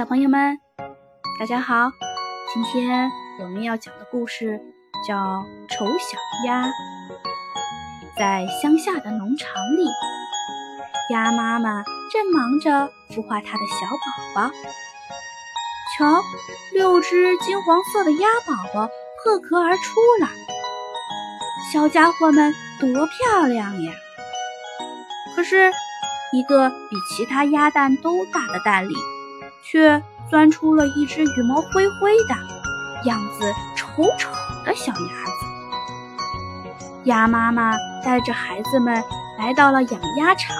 小朋友们，大家好！今天我们要讲的故事叫《丑小鸭》。在乡下的农场里，鸭妈妈正忙着孵化它的小宝宝。瞧，六只金黄色的鸭宝宝破壳而出了，小家伙们多漂亮呀！可是，一个比其他鸭蛋都大的蛋里，却钻出了一只羽毛灰灰的、样子丑丑的小鸭子。鸭妈妈带着孩子们来到了养鸭场，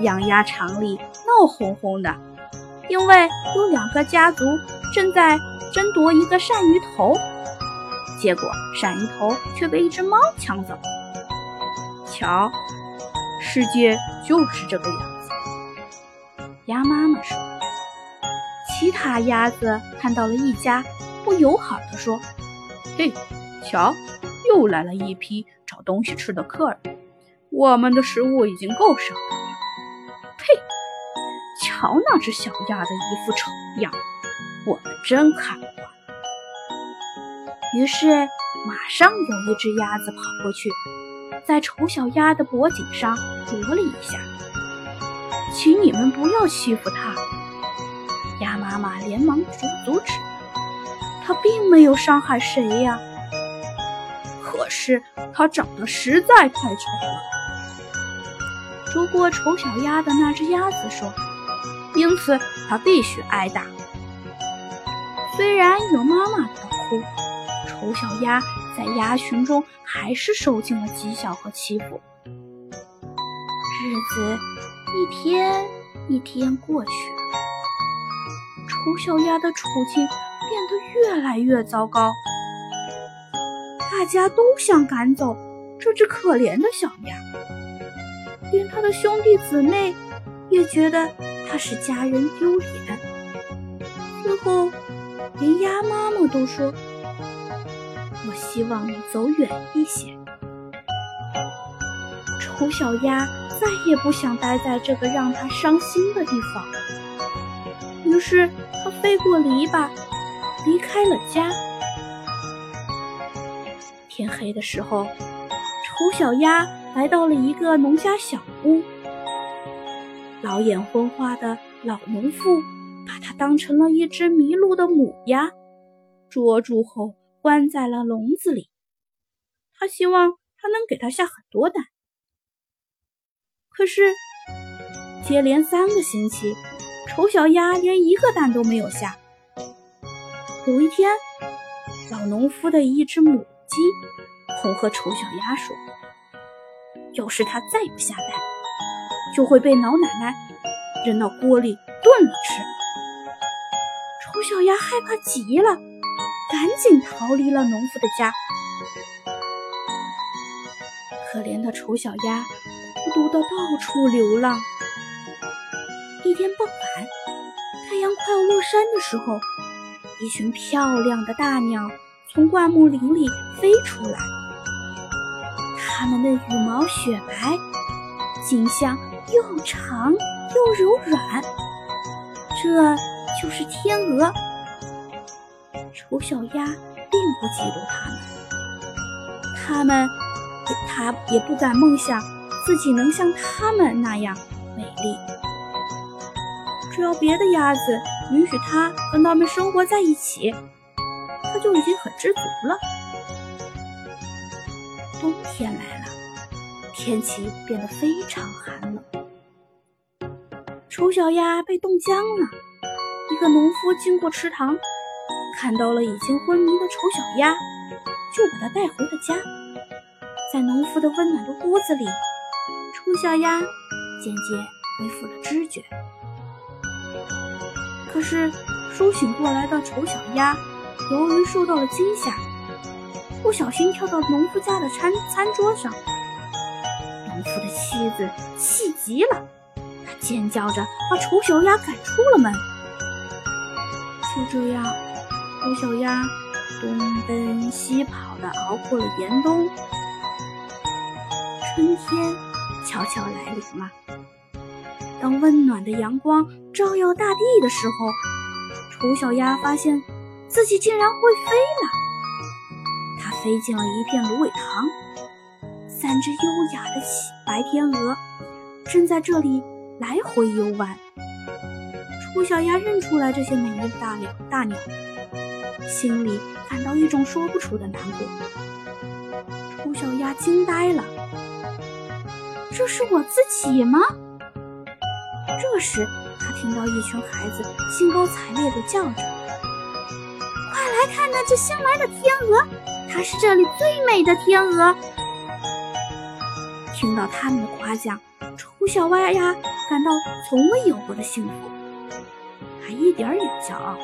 养鸭场里闹哄哄的，因为有两个家族正在争夺一个鳝鱼头，结果鳝鱼头却被一只猫抢走。瞧。世界就是这个样子，鸭妈妈说。其他鸭子看到了一家，不友好地说：“嘿，瞧，又来了一批找东西吃的客人，我们的食物已经够少了。呸！瞧那只小鸭的一副丑样，我们真看不惯。”于是，马上有一只鸭子跑过去。在丑小鸭的脖颈上啄了一下，请你们不要欺负它。妈妈连忙阻阻止，他并没有伤害谁呀。可是他长得实在太丑了。啄过丑小鸭的那只鸭子说：“因此它必须挨打。”虽然有妈妈保护，丑小鸭。在鸭群中，还是受尽了讥笑和欺负。日子一天一天过去，丑小鸭的处境变得越来越糟糕。大家都想赶走这只可怜的小鸭，连他的兄弟姊妹也觉得他是家人丢脸。最后，连鸭妈妈都说。我希望你走远一些。丑小鸭再也不想待在这个让它伤心的地方，于是它飞过篱笆，离开了家。天黑的时候，丑小鸭来到了一个农家小屋。老眼昏花的老农妇把它当成了一只迷路的母鸭，捉住后。关在了笼子里，他希望它能给他下很多蛋。可是接连三个星期，丑小鸭连一个蛋都没有下。有一天，老农夫的一只母鸡恐吓丑小鸭说：“要是它再不下蛋，就会被老奶奶扔到锅里炖了吃。”丑小鸭害怕极了。赶紧逃离了农夫的家。可怜的丑小鸭孤独的到处流浪。一天傍晚，太阳快要落山的时候，一群漂亮的大鸟从灌木林里飞出来。它们的羽毛雪白，颈项又长又柔软，这就是天鹅。丑小鸭并不嫉妒它们，它们也它也不敢梦想自己能像它们那样美丽。只要别的鸭子允许它跟它们生活在一起，它就已经很知足了。冬天来了，天气变得非常寒冷，丑小鸭被冻僵了。一个农夫经过池塘。看到了已经昏迷的丑小鸭，就把它带回了家。在农夫的温暖的屋子里，丑小鸭渐渐恢复了知觉。可是苏醒过来的丑小鸭，由于受到了惊吓，不小心跳到农夫家的餐餐桌上。农夫的妻子气极了，她尖叫着把丑小鸭赶出了门。就这样。丑小鸭东奔西跑的熬过了严冬，春天悄悄来临了。当温暖的阳光照耀大地的时候，丑小鸭发现自己竟然会飞了。它飞进了一片芦苇塘，三只优雅的白天鹅正在这里来回游玩。丑小鸭认出来这些美丽的大鸟，大鸟心里感到一种说不出的难过。丑小鸭惊呆了，这是我自己吗？这时，他听到一群孩子兴高采烈地叫着：“快来看那只新来的天鹅，它是这里最美的天鹅！”听到他们的夸奖，丑小鸭呀感到从未有过的幸福，他一点儿也不骄傲，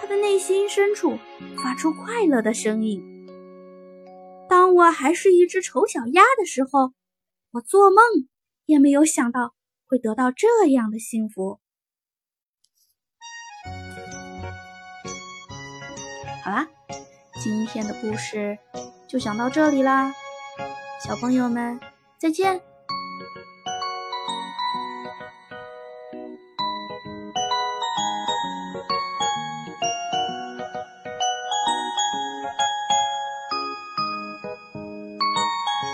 他的内心深处发出快乐的声音。当我还是一只丑小鸭的时候，我做梦也没有想到。会得到这样的幸福。好啦，今天的故事就讲到这里啦，小朋友们再见。